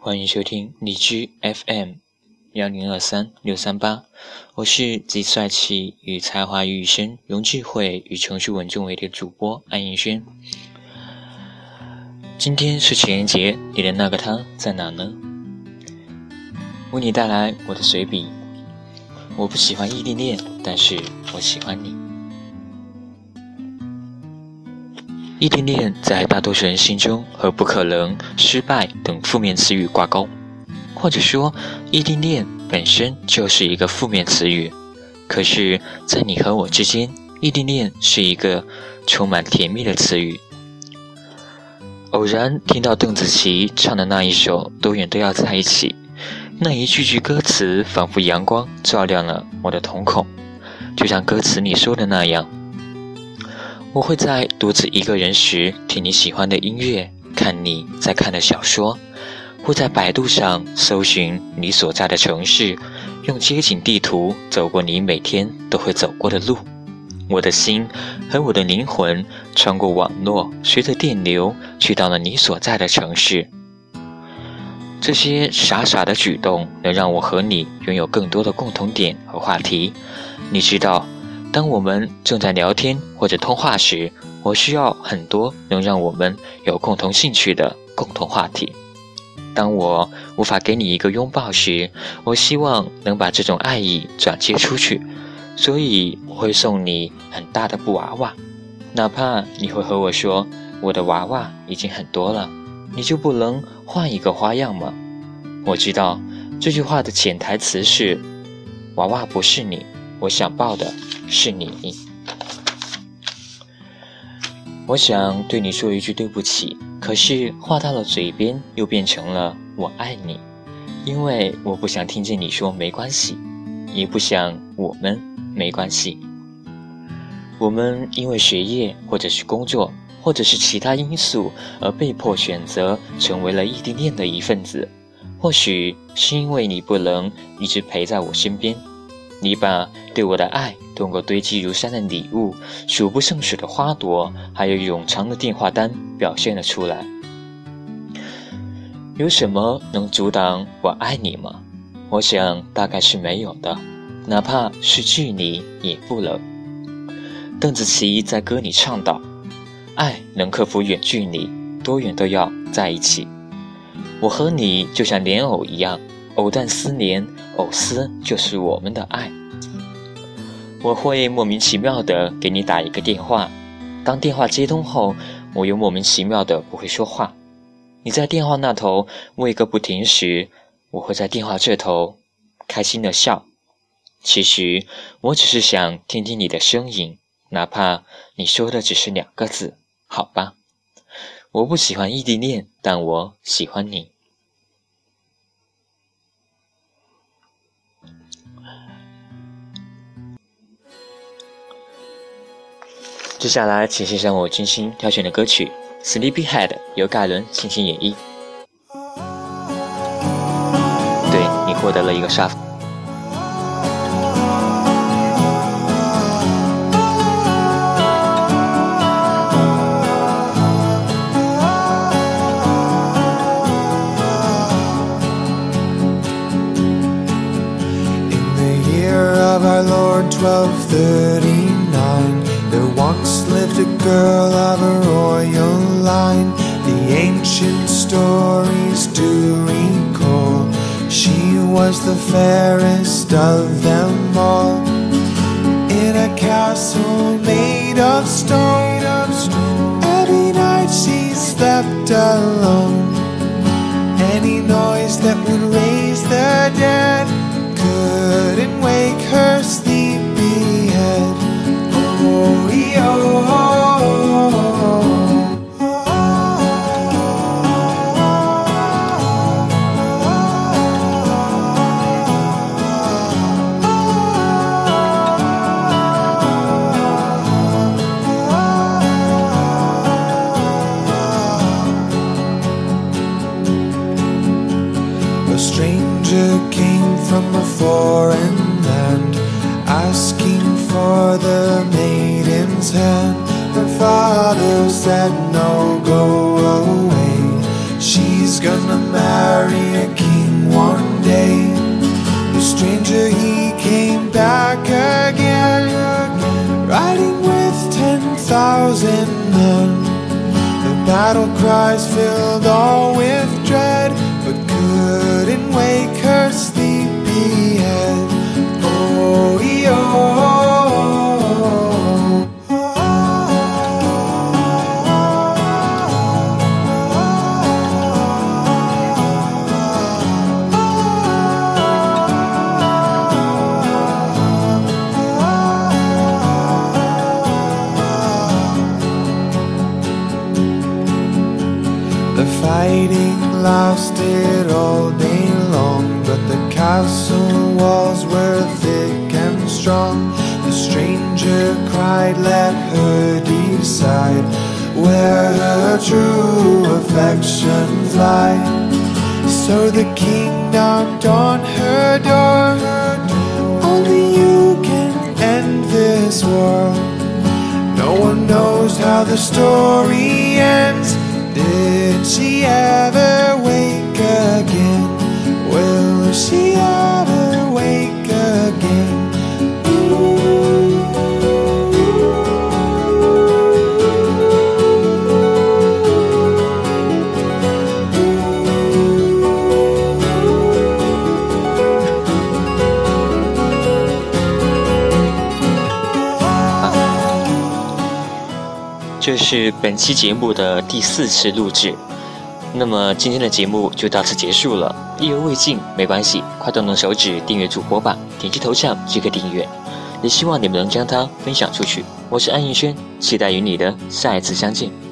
欢迎收听荔枝 FM 幺零二三六三八，我是集帅气与才华于一身，用智慧与成熟稳重为的主播安逸轩。今天是情人节，你的那个他在哪呢？为你带来我的随笔。我不喜欢异地恋，但是我喜欢你。异地恋在大多数人心中和不可能、失败等负面词语挂钩，或者说，异地恋本身就是一个负面词语。可是，在你和我之间，异地恋是一个充满甜蜜的词语。偶然听到邓紫棋唱的那一首《多远都要在一起》，那一句句歌词仿佛阳光照亮了我的瞳孔，就像歌词里说的那样。我会在独自一个人时听你喜欢的音乐，看你在看的小说，会在百度上搜寻你所在的城市，用街景地图走过你每天都会走过的路。我的心和我的灵魂穿过网络，随着电流去到了你所在的城市。这些傻傻的举动能让我和你拥有更多的共同点和话题。你知道。当我们正在聊天或者通话时，我需要很多能让我们有共同兴趣的共同话题。当我无法给你一个拥抱时，我希望能把这种爱意转接出去，所以我会送你很大的布娃娃，哪怕你会和我说我的娃娃已经很多了，你就不能换一个花样吗？我知道这句话的潜台词是娃娃不是你，我想抱的。是你，我想对你说一句对不起，可是话到了嘴边又变成了我爱你，因为我不想听见你说没关系，也不想我们没关系。我们因为学业或者是工作或者是其他因素而被迫选择成为了异地恋的一份子，或许是因为你不能一直陪在我身边。你把对我的爱通过堆积如山的礼物、数不胜数的花朵，还有冗长的电话单表现了出来。有什么能阻挡我爱你吗？我想大概是没有的，哪怕是距离也不能。邓紫棋在歌里唱道：“爱能克服远距离，多远都要在一起。”我和你就像莲藕一样。藕断丝连，藕丝就是我们的爱。我会莫名其妙的给你打一个电话，当电话接通后，我又莫名其妙的不会说话。你在电话那头喂个不停时，我会在电话这头开心的笑。其实我只是想听听你的声音，哪怕你说的只是两个字，好吧？我不喜欢异地恋，但我喜欢你。接下来，请欣赏我精心挑选的歌曲《Sleepyhead》，由盖伦倾情演绎。对你获得了一个沙发。Girl of a royal line. The ancient stories do recall. She was the fairest of them all. In a castle made of stone. Every night she slept alone. Any noise that would raise the A stranger came from a foreign land, asking for the maiden's hand. Her father said, No, go away. She's gonna marry a king one day. The stranger, he came back again, riding with ten thousand men. The battle cries filled all with dread couldn't wake her sleepy head. Oh, The fighting lasted all day long, but the castle walls were thick and strong. The stranger cried, Let her decide where her true affections lie. So the king knocked on her door. Only you can end this war. No one knows how the story ends. Did she ever wake again? Will she ever 这是本期节目的第四次录制，那么今天的节目就到此结束了。意犹未尽没关系，快动动手指订阅主播吧，点击头像即可订阅。也希望你们能将它分享出去。我是安逸轩，期待与你的下一次相见。